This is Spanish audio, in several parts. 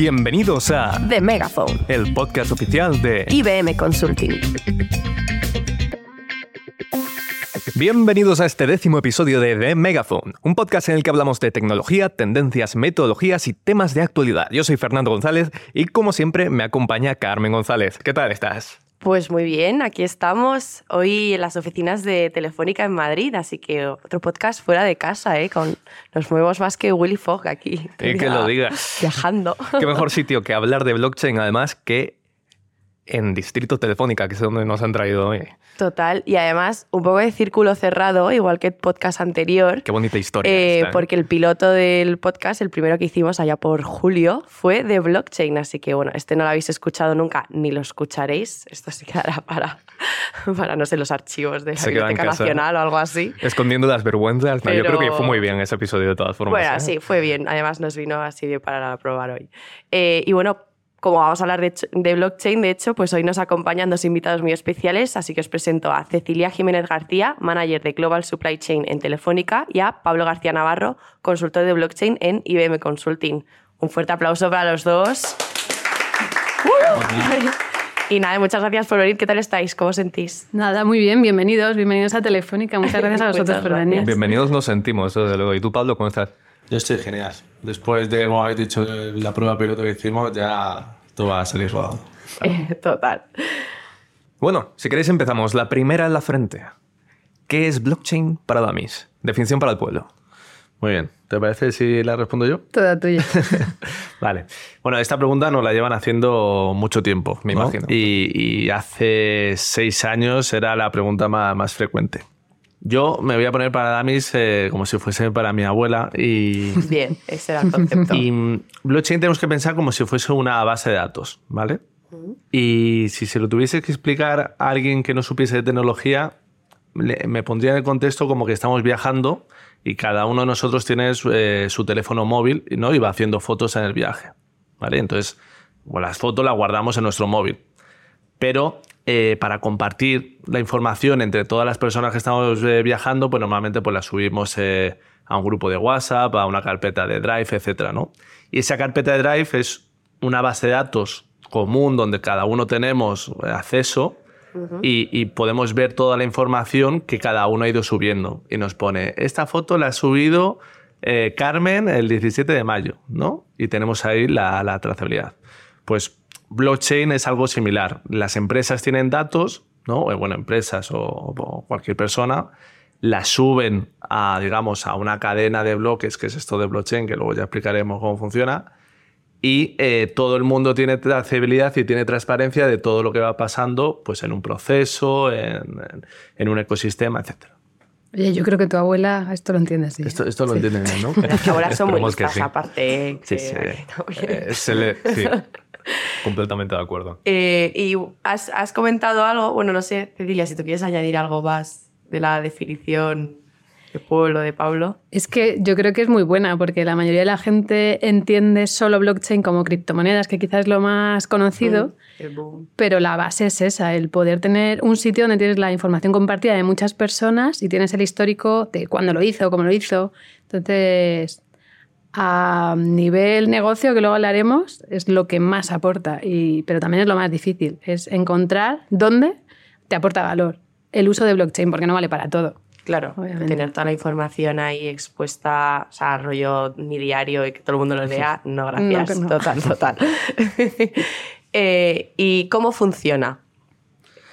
Bienvenidos a The Megaphone, el podcast oficial de IBM Consulting. Bienvenidos a este décimo episodio de The Megaphone, un podcast en el que hablamos de tecnología, tendencias, metodologías y temas de actualidad. Yo soy Fernando González y como siempre me acompaña Carmen González. ¿Qué tal estás? Pues muy bien, aquí estamos hoy en las oficinas de Telefónica en Madrid, así que otro podcast fuera de casa, ¿eh? con nos movemos más que Willy Fogg aquí. Y que lo digas. Viajando. Qué mejor sitio que hablar de blockchain, además, que en Distrito Telefónica, que es donde nos han traído hoy. Total, y además un poco de círculo cerrado, igual que el podcast anterior. Qué bonita historia. eh, esta, ¿eh? porque el piloto del podcast, el primero que hicimos allá por julio, fue de blockchain. Así que bueno, este no lo habéis escuchado nunca, ni lo escucharéis. Esto se quedará para, para no sé, los archivos de la Biblioteca. Nacional o algo así. Escondiendo las vergüenzas. No, Yo creo que fue muy bien ese episodio de todas formas. Bueno, ¿eh? sí, fue bien. Además nos vino así bien para probar hoy. Y bueno, como vamos a hablar de, ch- de blockchain, de hecho, pues hoy nos acompañan dos invitados muy especiales, así que os presento a Cecilia Jiménez García, manager de Global Supply Chain en Telefónica, y a Pablo García Navarro, consultor de blockchain en IBM Consulting. Un fuerte aplauso para los dos. Y nada, muchas gracias por venir. ¿Qué tal estáis? ¿Cómo os sentís? Nada, muy bien, bienvenidos, bienvenidos a Telefónica. Muchas gracias a vosotros por venir. Bienvenidos nos sentimos, desde luego. ¿Y tú, Pablo, cómo estás? Yo estoy genial. Después de, como habéis dicho, la prueba piloto que hicimos, ya todo va a salir rodado. Eh, Total. Bueno, si queréis empezamos. La primera en la frente. ¿Qué es blockchain para dummies? Definición para el pueblo. Muy bien. ¿Te parece si la respondo yo? Toda tuya. Vale. Bueno, esta pregunta nos la llevan haciendo mucho tiempo. Me ¿no? imagino. Y, y hace seis años era la pregunta más, más frecuente. Yo me voy a poner para Damis eh, como si fuese para mi abuela y, Bien, ese era el concepto. y blockchain tenemos que pensar como si fuese una base de datos, ¿vale? Y si se lo tuviese que explicar a alguien que no supiese de tecnología, le- me pondría en el contexto como que estamos viajando y cada uno de nosotros tiene su, eh, su teléfono móvil ¿no? y va haciendo fotos en el viaje. ¿vale? Entonces, bueno, las fotos las guardamos en nuestro móvil. Pero eh, para compartir la información entre todas las personas que estamos eh, viajando, pues normalmente pues la subimos eh, a un grupo de WhatsApp, a una carpeta de Drive, etc. ¿no? Y esa carpeta de Drive es una base de datos común donde cada uno tenemos acceso y, y podemos ver toda la información que cada uno ha ido subiendo. Y nos pone, esta foto la ha subido Carmen el 17 de mayo, ¿no? Y tenemos ahí la, la trazabilidad. Pues blockchain es algo similar. Las empresas tienen datos, ¿no? Eh, Bueno, empresas o, o cualquier persona las suben a, digamos, a una cadena de bloques, que es esto de blockchain, que luego ya explicaremos cómo funciona. Y eh, todo el mundo tiene trazabilidad y tiene transparencia de todo lo que va pasando pues, en un proceso, en, en- en un ecosistema, etc. Oye, yo creo que tu abuela esto lo entiende, sí. Esto, esto lo entienden bien, ¿no? Las abuelas son muy listas, sí. aparte. Sí, que- sí. también. Eh, se le- sí, completamente de acuerdo. Eh, y has, has comentado algo, bueno, no sé, Cecilia, si tú quieres añadir algo más de la definición de pueblo de Pablo. Es que yo creo que es muy buena porque la mayoría de la gente entiende solo blockchain como criptomonedas, que quizás es lo más conocido, pero la base es esa, el poder tener un sitio donde tienes la información compartida de muchas personas y tienes el histórico de cuándo lo hizo, cómo lo hizo. Entonces, a nivel negocio, que luego hablaremos, es lo que más aporta, y, pero también es lo más difícil, es encontrar dónde te aporta valor el uso de blockchain, porque no vale para todo. Claro, Obviamente. tener toda la información ahí expuesta, o sea, rollo mi diario y que todo el mundo lo lea, no, gracias. No, no. Total, total. Eh, ¿Y cómo funciona?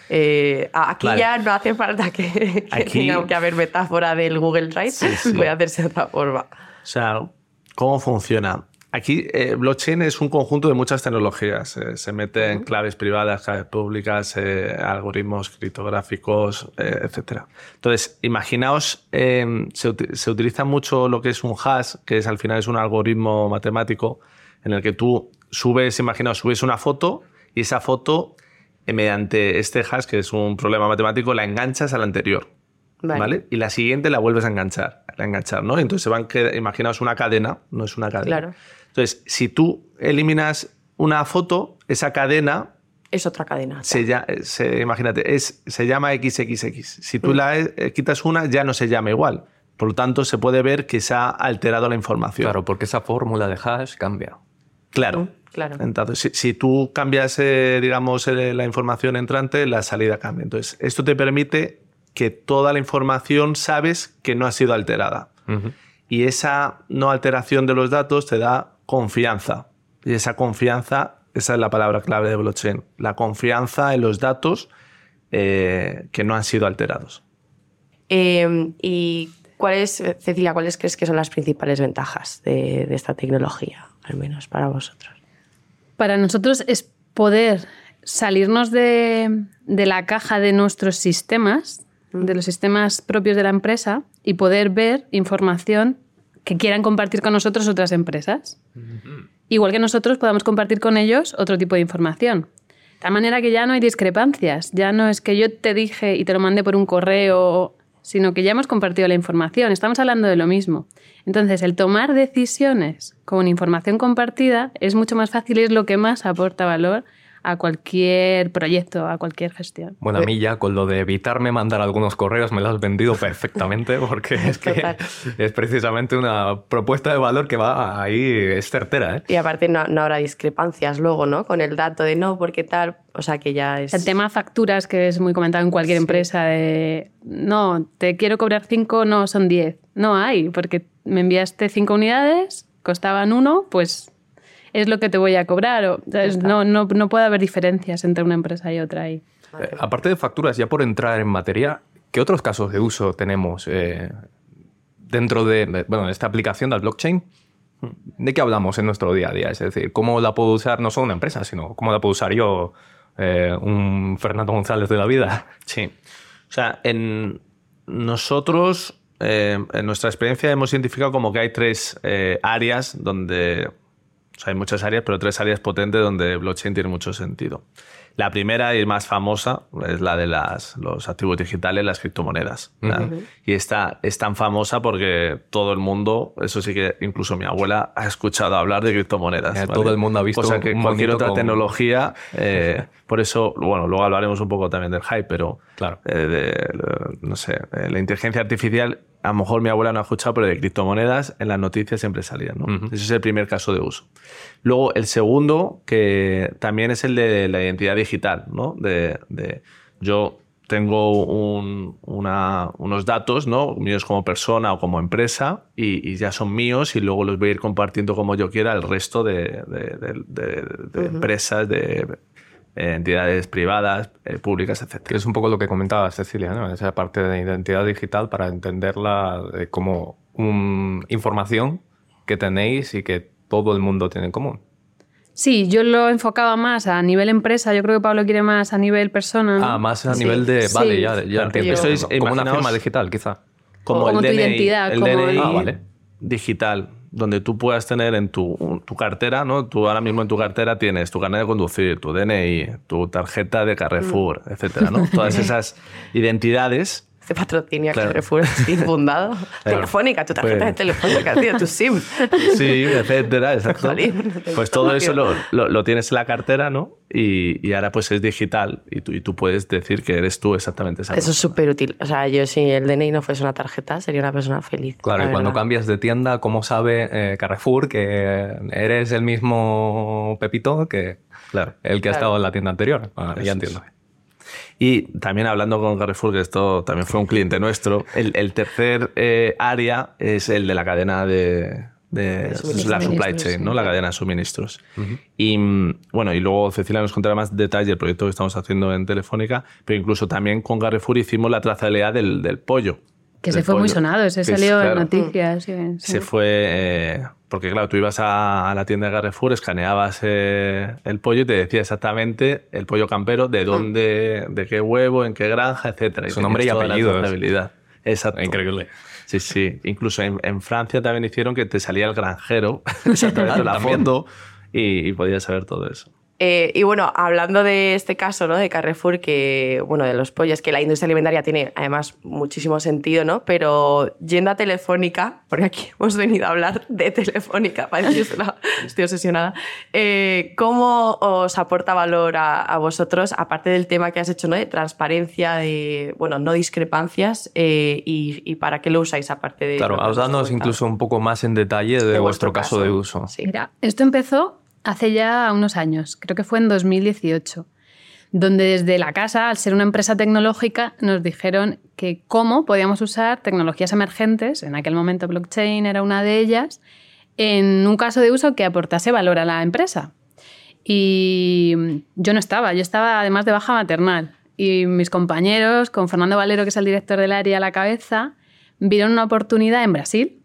Eh, aquí Vale. ya no hace falta que, que Aquí- tenga que haber metáfora del Google Drive, sí. puede hacerse de otra forma. O sea, ¿cómo funciona? Aquí, eh, blockchain es un conjunto de muchas tecnologías. eh, se mete en claves privadas, claves públicas, eh, algoritmos criptográficos, eh, etc. Entonces, imaginaos, eh, se, uti- se utiliza mucho lo que es un hash, que es al final es un algoritmo matemático en el que tú subes, imaginaos, subes una foto y esa foto, mediante este hash, que es un problema matemático, la enganchas a la anterior. Vale. Vale. Y la siguiente la vuelves a enganchar, a enganchar, ¿no? Entonces se van que imaginaos una cadena, no es una cadena. Claro. Entonces, si tú eliminas una foto, esa cadena Es otra cadena. se, ya- se- imagínate, es, se llama XXX. Si tú la eh, quitas una, ya no se llama igual. Por lo tanto, se puede ver que se ha alterado la información. Claro, porque esa fórmula de hash cambia. Claro. Claro. Entonces, si, si tú cambias, eh, digamos, eh, la información entrante, la salida cambia. Entonces, esto te permite que toda la información sabes que no ha sido alterada. Y esa no alteración de los datos te da confianza. Y esa confianza, esa es la palabra clave de blockchain, la confianza en los datos eh, que no han sido alterados. Eh, ¿Y cuáles, Cecilia, cuáles crees que son las principales ventajas de, de esta tecnología, al menos para vosotros? Para nosotros es poder salirnos de, de la caja de nuestros sistemas, de los sistemas propios de la empresa, y poder ver información que quieran compartir con nosotros otras empresas. Igual que nosotros podamos compartir con ellos otro tipo de información. De tal manera que ya no hay discrepancias, ya no es que yo te dije y te lo mandé por un correo, sino que ya hemos compartido la información, estamos hablando de lo mismo. Entonces, el tomar decisiones con información compartida es mucho más fácil y es lo que más aporta valor a cualquier proyecto, a cualquier gestión. Bueno, a mí ya con lo de evitarme mandar algunos correos me lo has vendido perfectamente porque es que Total. es precisamente una propuesta de valor que va ahí, es certera. ¿eh? Y aparte no, no habrá discrepancias luego, ¿no? Con el dato de no, porque tal, o sea que ya es... El tema facturas, que es muy comentado en cualquier Sí. empresa, de no, te quiero cobrar cinco, no, son 10. No hay, porque me enviaste cinco unidades, costaban uno, pues es lo que te voy a cobrar. O, no, no, no puede haber diferencias entre una empresa y otra ahí. Eh, aparte de facturas, ya por entrar en materia, ¿qué otros casos de uso tenemos eh, dentro de, de- bueno, de esta aplicación del blockchain? ¿De qué hablamos en nuestro día a día? Es decir, ¿cómo la puedo usar no solo una empresa, sino cómo la puedo usar yo, eh, un Fernando González de la vida? Sí. O sea, en nosotros, eh, en nuestra experiencia, hemos identificado como que hay tres eh, áreas donde. O sea, hay muchas áreas, pero tres áreas potentes donde blockchain tiene mucho sentido. La primera y más famosa es la de las, los activos digitales, las criptomonedas. Y esta es tan famosa porque todo el mundo, eso sí que incluso mi abuela ha escuchado hablar de criptomonedas. Eh, todo el mundo ha visto O sea que un cualquier otra con- tecnología, eh, por eso, bueno, luego hablaremos un poco también del hype, pero Claro. eh, de, eh, no sé, la inteligencia artificial, a lo mejor mi abuela no ha escuchado, pero de criptomonedas en las noticias siempre salían. Ese es el primer caso de uso. Luego, el segundo, que también es el de la identidad digital, ¿no? De, de- yo tengo un- una- unos datos, ¿no? Míos como persona o como empresa y, y ya son míos y luego los voy a ir compartiendo como yo quiera al resto de, de- de- de- de empresas, de eh, entidades privadas, eh, públicas, etc. Que es un poco lo que comentaba Cecilia, ¿no? Esa parte de identidad digital para entenderla eh, como un- información que tenéis y que todo el mundo tiene en común. Sí, yo lo enfocaba más a nivel empresa, yo creo que Pablo quiere más a nivel persona. ¿no? Ah, más a Sí. nivel de... Vale, Sí. ya, ya Claro, entiendo. esto es- como una firma digital, quizá. Como tu identidad, el como DNI el- Ah, vale. digital, donde tú puedas tener en tu, tu cartera, ¿no? Tú ahora mismo en tu cartera tienes tu carnet de conducir, tu DNI, tu tarjeta de Carrefour, Mm. etcétera, ¿no? Todas esas identidades Patrocinio Claro. que Carrefour ha infundado. Telefónica, tu tarjeta Pues- de telefónica, tío, tu SIM. Sí, etcétera, exacto. Te Pues todo eso lo, lo- lo tienes en la cartera, ¿no? Y, y ahora pues es digital y tú, y tú puedes decir que eres tú exactamente esa Eso es súper útil. O sea, yo si el DNI no fuese una tarjeta, sería una persona feliz. Claro, la y cuando cambias de tienda, ¿cómo sabe eh, Carrefour que eres el mismo Pepito que Claro. el que ha estado en la tienda anterior? Ah, ya entiendo. Y también hablando con Carrefour, que esto también fue un cliente nuestro, el, el tercer eh, área es el de la cadena de, la supply chain, ¿no? La cadena de suministros. Y mm, bueno, y luego Cecilia nos contará más detalle del proyecto que estamos haciendo en Telefónica, pero incluso también con Carrefour hicimos la trazabilidad del, del pollo. Que se fue muy sonado, ese Que es- salió claro, en noticias. sí, sí. Se fue. eh, porque, claro, tú ibas a, a la tienda de Carrefour, escaneabas eh, el pollo y te decía exactamente el pollo campero, de dónde, de qué huevo, en qué granja, etcétera. Su nombre y trazabilidad. Exacto. Increíble. Sí, sí. Incluso en, en Francia también hicieron que te salía el granjero, exactamente la foto, y, y podías saber todo eso. Eh, y bueno, hablando de este caso, ¿no? De Carrefour, que, bueno, de los pollos, que la industria alimentaria tiene además muchísimo sentido, ¿no? Pero yendo a Telefónica, porque aquí hemos venido a hablar de Telefónica, parece que estoy- estoy obsesionada, eh, ¿cómo os aporta valor a, a vosotros, aparte del tema que has hecho, ¿no? De transparencia, de, bueno, no discrepancias, eh, y, y para qué lo usáis aparte de... Claro, hablándonos incluso un poco más en detalle de, De vuestro vuestro caso, caso. de uso. Sí. Mira, esto empezó hace ya unos años, creo que fue en 2018, donde desde la casa, al ser una empresa tecnológica, nos dijeron que cómo podíamos usar tecnologías emergentes, en aquel momento blockchain era una de ellas, en un caso de uso que aportase valor a la empresa. Y yo no estaba, yo estaba además de baja maternal. Y mis compañeros, con Fernando Valero, que es el director del área a la cabeza, vieron una oportunidad en Brasil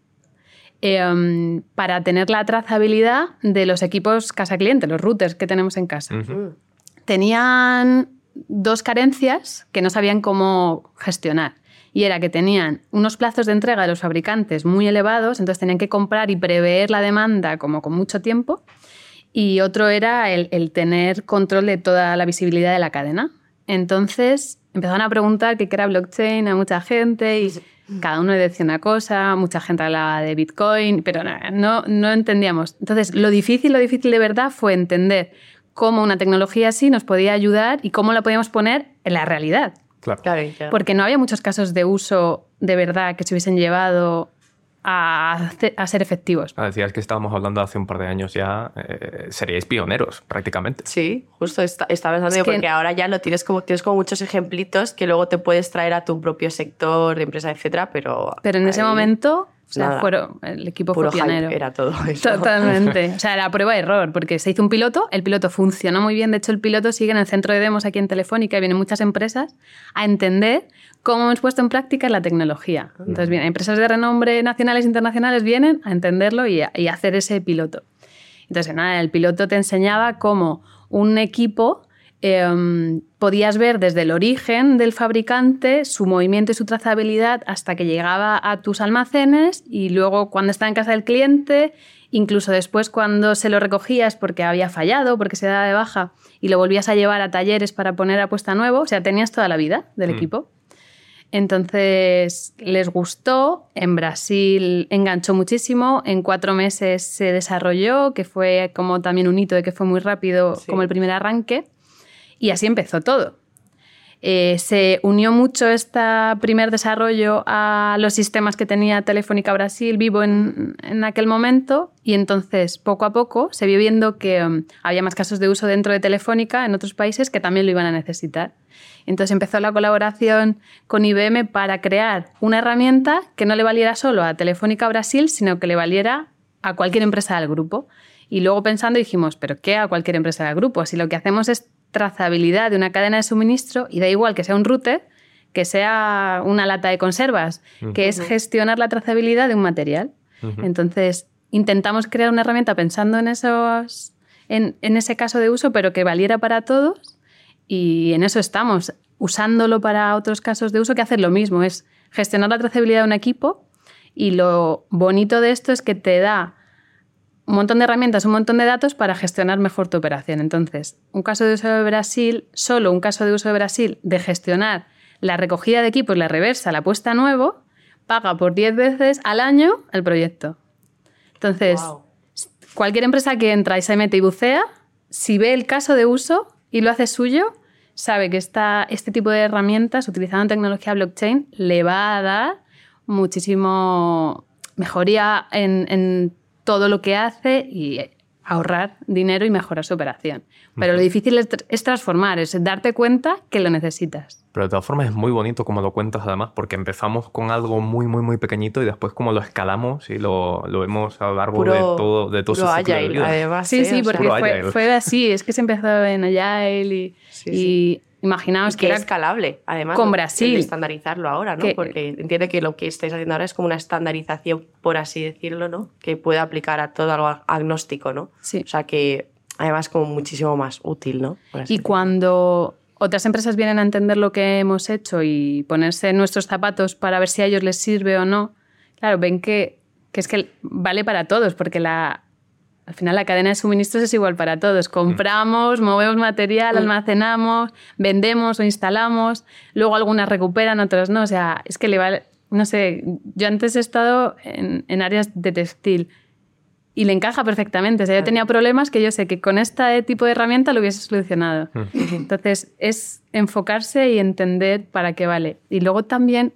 em, para tener la trazabilidad de los equipos casa cliente, los routers que tenemos en casa. Tenían dos carencias que no sabían cómo gestionar. Y era que tenían unos plazos de entrega de los fabricantes muy elevados, entonces tenían que comprar y prever la demanda como con mucho tiempo y otro era el, tener control de toda la visibilidad de la cadena. Entonces empezaron a preguntar qué era blockchain a mucha gente y cada uno decía una cosa, mucha gente hablaba de Bitcoin, pero no, no entendíamos. Entonces lo difícil, lo difícil de verdad fue entender cómo una tecnología así nos podía ayudar y cómo la podíamos poner en la realidad. Claro. Porque no había muchos casos de uso de verdad que se hubiesen llevado a, ser efectivos. Ah, decías que estábamos hablando hace un par de años ya, eh, seríais pioneros prácticamente. Sí, justo estaba pensando porque ahora ya lo tienes como, tienes como muchos ejemplitos que luego te puedes traer a tu propio sector de empresa, etcétera, pero... Pero en ese momento o sea, fueron, el equipo fue pionero. era todo eso. Totalmente. O sea, era prueba y error, porque se hizo un piloto, el piloto funcionó muy bien. De hecho, el piloto sigue en el centro de demos aquí en Telefónica y vienen muchas empresas a entender cómo hemos puesto en práctica la tecnología. Entonces, bien, empresas de renombre nacionales e internacionales vienen a entenderlo y a, hacer ese piloto. Entonces, nada, el piloto te enseñaba cómo un equipo Em, podías ver desde el origen del fabricante su movimiento y su trazabilidad hasta que llegaba a tus almacenes y luego cuando estaba en casa del cliente, incluso después cuando se lo recogías porque había fallado, porque se daba de baja y lo volvías a llevar a talleres para poner a puesta nuevo, o sea, tenías toda la vida del mm. equipo. Entonces les gustó, en Brasil enganchó muchísimo, en cuatro meses se desarrolló, que fue como también un hito de que fue muy rápido como el primer arranque. Y así empezó todo. Eh, se unió mucho este primer desarrollo a los sistemas que tenía Telefónica Brasil vivo en, aquel momento y entonces poco a poco se vio viendo que um, había más casos de uso dentro de Telefónica en otros países que también lo iban a necesitar. Entonces empezó la colaboración con IBM para crear una herramienta que no le valiera solo a Telefónica Brasil, sino que le valiera a cualquier empresa del grupo. Y luego pensando dijimos, ¿pero qué a cualquier empresa del grupo? Si lo que hacemos es trazabilidad de una cadena de suministro y da igual que sea un router, que sea una lata de conservas, que es gestionar la trazabilidad de un material. Entonces, intentamos crear una herramienta pensando en, esos, en, ese caso de uso, pero que valiera para todos y en eso estamos, usándolo para otros casos de uso que hacer lo mismo, es gestionar la trazabilidad de un equipo y lo bonito de esto es que te da un montón de herramientas, un montón de datos para gestionar mejor tu operación. Entonces, un caso de uso de Brasil, solo un caso de uso de Brasil de gestionar la recogida de equipos, la reversa, la puesta a nuevo, paga por 10 veces al año el proyecto. Entonces, cualquier empresa que entra y se mete y bucea, si ve el caso de uso y lo hace suyo, sabe que esta, este tipo de herramientas, utilizando tecnología blockchain, le va a dar muchísimo mejoría en, en todo lo que hace y ahorrar dinero y mejorar su operación. Pero lo difícil es, transformar, es darte cuenta que lo necesitas. Pero de todas formas es muy bonito como lo cuentas además, porque empezamos con algo muy, muy, muy pequeñito y después como lo escalamos y lo, lo vemos a lo largo de todo, de todo su ciclo además. Sí, sí, porque fue, así, es que se empezó en Agile y Imaginaos que, era escalable, además. Con Brasil. estandarizarlo ahora, ¿no? Porque entiende que lo que estáis haciendo ahora es como una estandarización, por así decirlo, ¿no? Que puede aplicar a todo algo agnóstico, ¿no? Sí. O sea que además como muchísimo más útil, ¿no? Y cuando otras empresas vienen a entender lo que hemos hecho y ponerse en nuestros zapatos para ver si a ellos les sirve o no, claro, ven que, que es que vale para todos, porque la, al final la cadena de suministros es igual para todos. Compramos, movemos material, almacenamos, vendemos o instalamos, luego algunas recuperan, otras no. O sea, es que le vale, no sé, yo antes he estado en, áreas de textil y le encaja perfectamente. O sea, yo tenía problemas que yo sé que con este tipo de herramienta lo hubiese solucionado. Entonces, es enfocarse y entender para qué vale. Y luego también,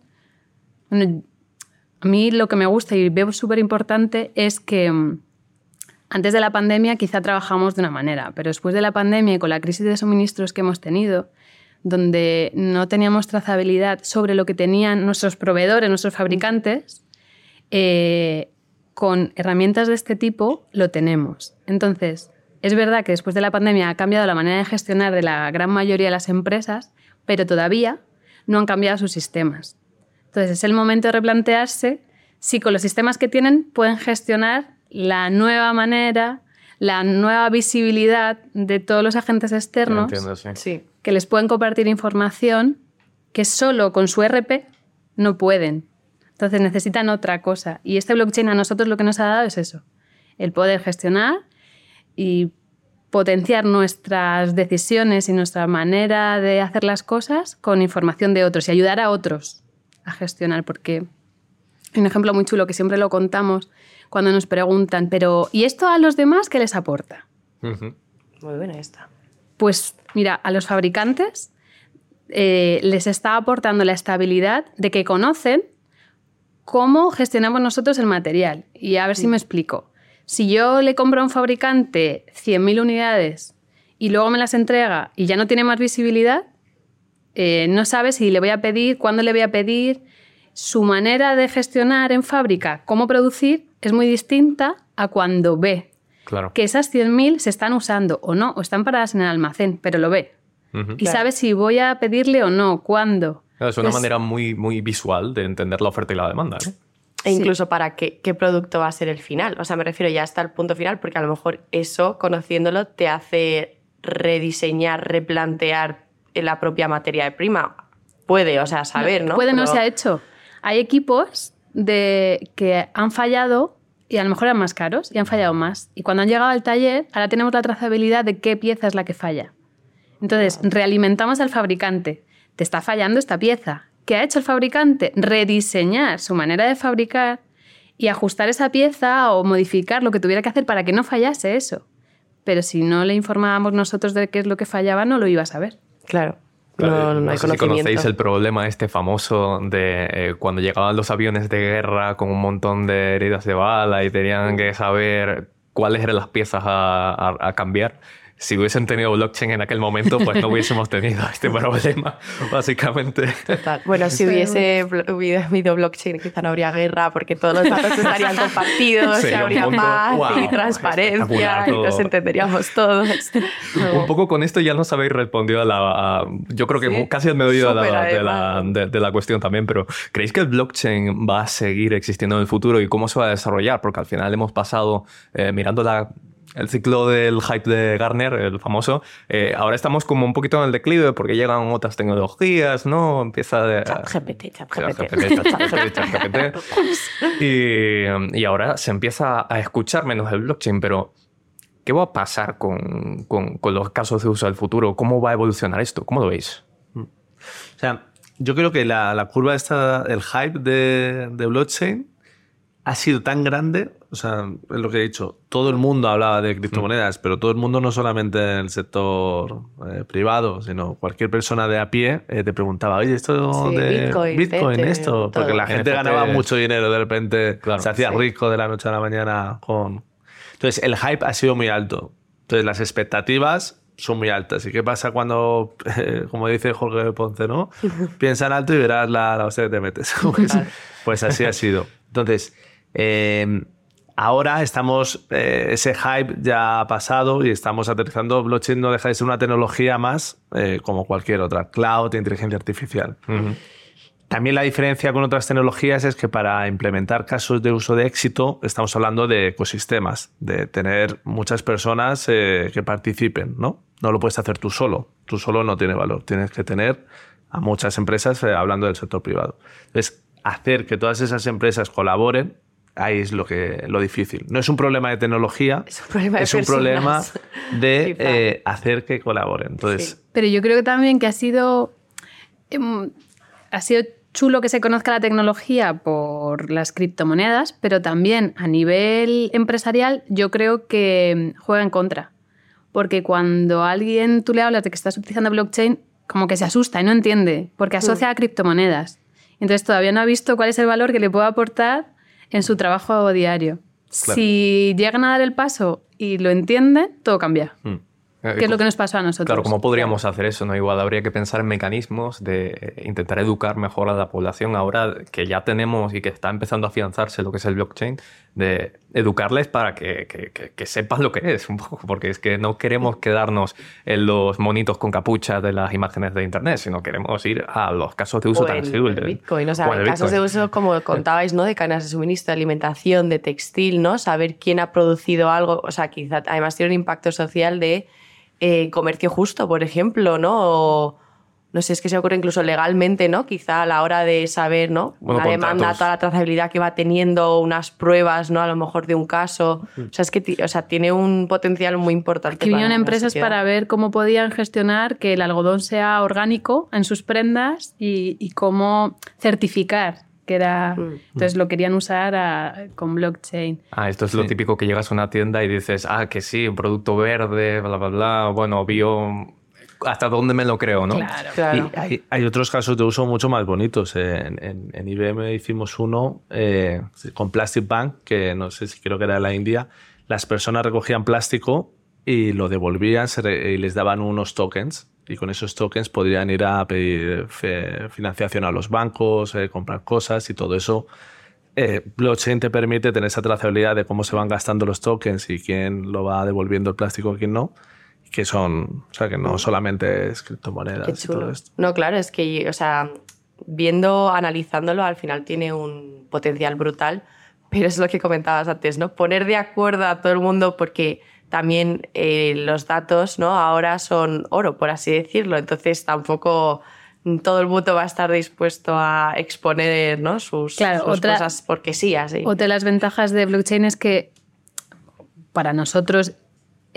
a mí lo que me gusta y veo súper importante es que mm, antes de la pandemia quizá trabajamos de una manera, pero después de la pandemia y con la crisis de suministros que hemos tenido, donde no teníamos trazabilidad sobre lo que tenían nuestros proveedores, nuestros fabricantes, eh, con herramientas de este tipo lo tenemos. Entonces, es verdad que después de la pandemia ha cambiado la manera de gestionar de la gran mayoría de las empresas, pero todavía no han cambiado sus sistemas. Entonces, es el momento de replantearse si con los sistemas que tienen pueden gestionar la nueva manera, la nueva visibilidad de todos los agentes externos Entiendo, sí. Sí. que les pueden compartir información que solo con su RP no pueden. Entonces necesitan otra cosa. Y este blockchain a nosotros lo que nos ha dado es eso, el poder gestionar y potenciar nuestras decisiones y nuestra manera de hacer las cosas con información de otros y ayudar a otros a gestionar. Porque hay un ejemplo muy chulo que siempre lo contamos cuando nos preguntan, pero ¿y esto a los demás qué les aporta? Muy buena esta. Pues mira, a los fabricantes eh, les está aportando la estabilidad de que conocen cómo gestionamos nosotros el material. Y a ver si me explico. Si yo le compro a un fabricante 100.000 unidades y luego me las entrega y ya no tiene más visibilidad, eh, no sabe si le voy a pedir, cuándo le voy a pedir. Su manera de gestionar en fábrica, cómo producir, es muy distinta a cuando ve Claro. que esas 100.000 se están usando o no, o están paradas en el almacén, pero lo ve. Y Claro. sabe si voy a pedirle o no, cuándo. Claro, Es una Es- manera muy, muy visual de entender la oferta y la demanda. E Sí. incluso para qué, qué producto va a ser el final. O sea, me refiero ya hasta el punto final, porque a lo mejor eso, conociéndolo, te hace rediseñar, replantear la propia materia prima. Puede, o sea, saber, ¿no? Puede no se ha hecho. Hay equipos de que han fallado y a lo mejor eran más caros y han fallado más. Y cuando han llegado al taller, ahora tenemos la trazabilidad de qué pieza es la que falla. Entonces, realimentamos al fabricante. Te está fallando esta pieza. ¿Qué ha hecho el fabricante? Rediseñar su manera de fabricar y ajustar esa pieza o modificar lo que tuviera que hacer para que no fallase eso. Pero si no le informábamos nosotros de qué es lo que fallaba, no lo iba a saber. Claro. Claro, no, no hay sé si conocéis el problema este famoso de eh, cuando llegaban los aviones de guerra con un montón de heridas de bala y tenían que saber cuáles eran las piezas a, a- a cambiar. Si hubiesen tenido blockchain en aquel momento, pues no hubiésemos tenido este problema, básicamente. Total. Bueno, si hubiese habido blockchain, quizá no habría guerra porque todos los datos estarían compartidos, un habría mundo, paz guau, y transparencia y nos entenderíamos todos. Un poco con esto ya nos habéis respondido a la... a- yo creo que Sí, casi al medio de la, de, la, de la cuestión también, pero ¿creéis que el blockchain va a seguir existiendo en el futuro y cómo se va a desarrollar? Porque al final hemos pasado eh, mirando la- el ciclo del hype de Garner, el famoso, eh, ahora estamos como un poquito en el declive porque llegan otras tecnologías, ¿no? Empieza de... ChatGPT, ChatGPT. Y, y ahora se empieza a escuchar menos el blockchain, pero ¿qué va a pasar con, con- con los casos de uso del futuro? ¿Cómo va a evolucionar esto? ¿Cómo lo veis? O sea, yo creo que la, la curva esta, el hype de, de blockchain ha sido tan grande, o sea, es lo que he dicho, todo el mundo hablaba de criptomonedas, pero todo el mundo no solamente en el sector eh, privado, sino cualquier persona de a pie eh, te preguntaba, oye, esto Sí, de Bitcoin, Bitcoin, esto, porque la gente NFT. ganaba mucho dinero de repente, Claro, se hacía sí. rico de la noche a la mañana con... Entonces, el hype ha sido muy alto. Entonces, las expectativas son muy altas. ¿Y qué pasa cuando, eh, como dice Jorge Ponce, ¿no? Piensa en alto y verás la, la hostia que te metes. Pues, pues así ha sido. Entonces, eh, ahora estamos, eh, ese hype ya ha pasado y estamos aterrizando. Blockchain no deja de ser una tecnología más eh, como cualquier otra. Cloud, inteligencia artificial. También la diferencia con otras tecnologías es que para implementar casos de uso de éxito estamos hablando de ecosistemas, de tener muchas personas eh, que participen, ¿no? No lo puedes hacer tú solo, tú solo no tiene valor, tienes que tener a muchas empresas eh, hablando del sector privado. Entonces, hacer que todas esas empresas colaboren, ahí es lo, que, lo difícil. No es un problema de tecnología, Es un problema de es un problema personas. de Quizá. eh, hacer que colaboren. Entonces, Sí. Pero yo creo que también que ha sido, em, ha sido chulo que se conozca la tecnología por las criptomonedas, pero también a nivel empresarial yo creo que em, juega en contra. Porque cuando alguien tú le hablas de que estás utilizando blockchain, como que se asusta y no entiende, porque asocia a criptomonedas. Entonces todavía no ha visto cuál es el valor que le puede aportar en su trabajo diario. Si llegan a dar el paso y lo entienden, todo cambia. Mm. ¿Qué es lo que nos pasó a nosotros? Claro, ¿cómo podríamos hacer eso? ¿no? Igual habría que pensar en mecanismos de intentar educar mejor a la población ahora que ya tenemos y que está empezando a afianzarse lo que es el blockchain, de educarles para que, que, que, sepan lo que es un poco, porque es que no queremos quedarnos en los monitos con capucha de las imágenes de Internet, sino queremos ir a los casos de uso o tangible. El Bitcoin, o sea, casos de uso, como contabais, ¿no? De cadenas de suministro, de alimentación, de textil, ¿no? Saber quién ha producido algo, o sea, quizá además tiene un impacto social de eh, comercio justo, por ejemplo, ¿no? O, no sé, es que se ocurre incluso legalmente, ¿no? Quizá a la hora de saber, ¿no? una demanda, toda la trazabilidad que va teniendo, unas pruebas, ¿no? A lo mejor de un caso. O sea, es que o sea, tiene un potencial muy importante. Aquí vinieron empresas para ver cómo podían gestionar que el algodón sea orgánico en sus prendas y, cómo certificar que era... Mm. Entonces lo querían usar con blockchain. Ah, esto es lo típico que llegas a una tienda y dices, ah, que sí, un producto verde, bla, bla, bla, bueno, bio... ¿Hasta dónde me lo creo, no? Claro, claro. Y hay, otros casos de uso mucho más bonitos. En, en, IBM hicimos uno eh, con Plastic Bank, que no sé si creo que era de la India. Las personas recogían plástico y lo devolvían y les daban unos tokens y con esos tokens podrían ir a pedir financiación a los bancos, eh, comprar cosas y todo eso. Eh, blockchain te permite tener esa trazabilidad de cómo se van gastando los tokens y quién lo va devolviendo el plástico y quién no. Que son, o sea, que no solamente es criptomonedas y todo esto. No, claro, es que, o sea, viendo, analizándolo, al final tiene un potencial brutal, pero es lo que comentabas antes, ¿no? Poner de acuerdo a todo el mundo porque también eh, los datos ¿no? ahora son oro, por así decirlo. Entonces tampoco todo el mundo va a estar dispuesto a exponer ¿no? sus, cosas porque sí, así. Otra de las ventajas de blockchain es que para nosotros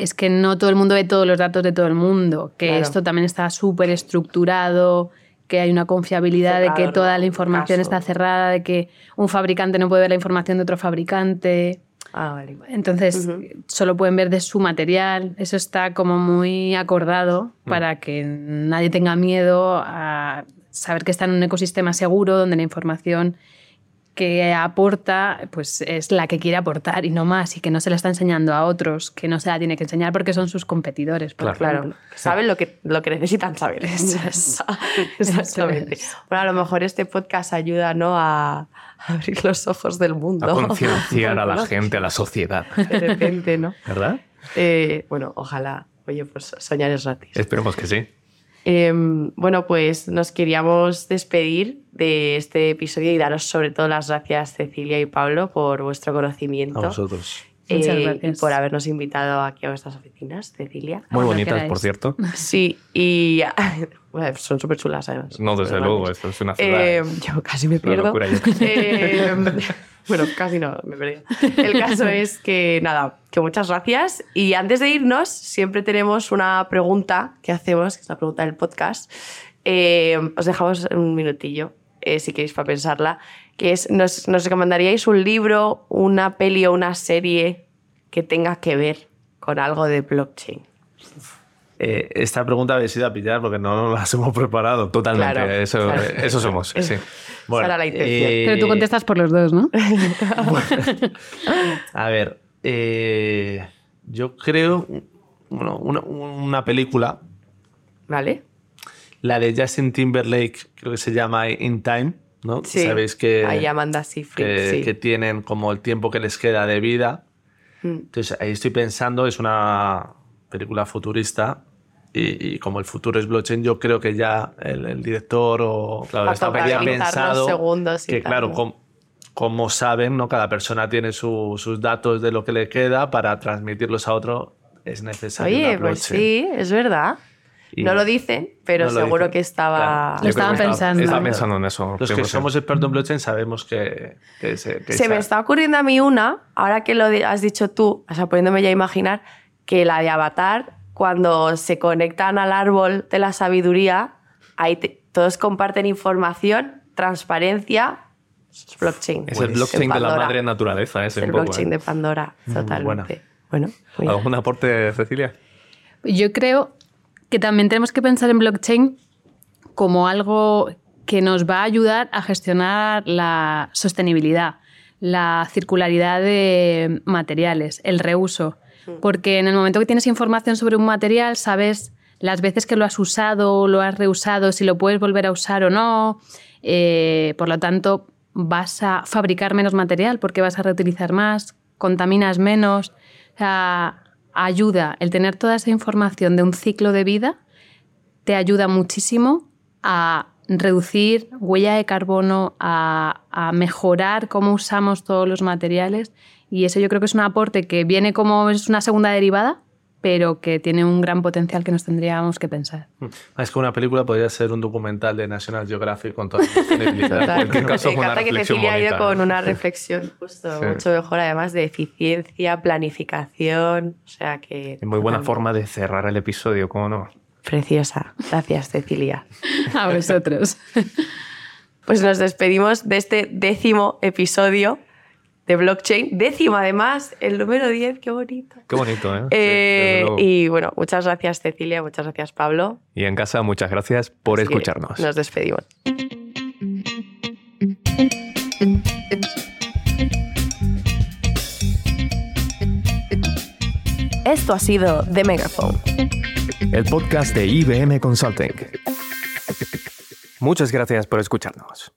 es que no todo el mundo ve todos los datos de todo el mundo, que esto también está súper estructurado, que hay una confiabilidad de que toda la información está cerrada, de que un fabricante no puede ver la información de otro fabricante. Ah, Entonces, solo pueden ver de su material. Eso está como muy acordado mm. para que nadie tenga miedo a saber que está en un ecosistema seguro donde la información que aporta pues es la que quiere aportar y no más y que no se la está enseñando a otros que no se la tiene que enseñar porque son sus competidores claro, saben lo que, lo que necesitan saber. Exactamente. Bueno a lo mejor este podcast ayuda ¿no? a, abrir los ojos del mundo. A concienciar a la gente a la sociedad. De repente ¿no? ¿verdad? Eh, bueno ojalá. Oye pues soñar es gratis. Esperemos que sí Em, bueno, pues nos queríamos despedir de este episodio y daros sobre todo las gracias Cecilia y Pablo por vuestro conocimiento. A vosotros. Muchas eh, gracias. Y por habernos invitado aquí a vuestras oficinas, Cecilia. Muy bonitas, por cierto. Sí, y son súper chulas además. No, desde luego, esto es una ciudad. Eh, yo casi me pierdo. Eh, bueno, casi no, me perdí. El caso es que, nada, que muchas gracias. Y antes de irnos, siempre tenemos una pregunta que hacemos, que es la pregunta del podcast. os dejamos un minutillo, si queréis, para pensarla que es, nos, nos recomendaríais un libro, una peli o una serie que tenga que ver con algo de blockchain. Eh, esta pregunta habéis ido a pillar porque no nos las hemos preparado. Totalmente, eso, eso somos. Sí. Bueno, la. Eh, Pero tú contestas por los dos, ¿no? a ver, eh, yo creo bueno, una, una, película. ¿Vale? La de Justin Timberlake, creo que se llama In Time. ¿No? Sabéis que, ahí que, que, tienen como el tiempo que les queda de vida. Mm. Entonces ahí estoy pensando, es una película futurista y, como el futuro es blockchain, yo creo que ya el, director o claro, está pensado que claro, como, saben, ¿no? cada persona tiene sus datos de lo que le queda para transmitirlos a otro es necesario. Oye, pues sí, es verdad no lo dicen, pero seguro que estaba... Lo estaban pensando. Estaba pensando en eso. Los que somos expertos en blockchain sabemos que... se, me está ocurriendo a mí una, ahora que lo has dicho tú, o sea, poniéndome ya a imaginar, que la de Avatar, cuando se conectan al árbol de la sabiduría, ahí todos comparten información, transparencia, blockchain. Es el blockchain de la madre naturaleza, es el blockchain ¿eh? de Pandora, totalmente. Bueno, ¿Algún aporte, Cecilia? Yo creo que también tenemos que pensar en blockchain como algo que nos va a ayudar a gestionar la sostenibilidad. la circularidad de materiales, el reuso. Porque en el momento que tienes información sobre un material, sabes las veces que lo has usado o lo has reusado, si lo puedes volver a usar o no. Eh, por lo tanto, vas a fabricar menos material porque vas a reutilizar más, contaminas menos. Ayuda, el tener toda esa información de un ciclo de vida te ayuda muchísimo a reducir huella de carbono, a, mejorar cómo usamos todos los materiales. Y eso yo creo que es un aporte que viene como es una segunda derivada, pero que tiene un gran potencial que nos tendríamos que pensar. Mm. Es que una película podría ser un documental de National Geographic con toda la sostenibilidad. Me encanta que Cecilia ha ido con una reflexión justo mucho mejor, además de eficiencia, planificación, o sea que... Es muy buena forma de cerrar el episodio, ¿cómo no? Preciosa. Gracias, Cecilia. A vosotros. Pues nos despedimos de este décimo episodio de blockchain. Décimo, además, el número 10, qué bonito. Qué bonito, ¿eh? eh y bueno, muchas gracias, Cecilia, muchas gracias, Pablo. Y en casa, muchas gracias por escucharnos. Nos despedimos. Esto ha sido The Megaphone el podcast de IBM Consulting. Muchas gracias por escucharnos.